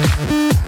Thank you.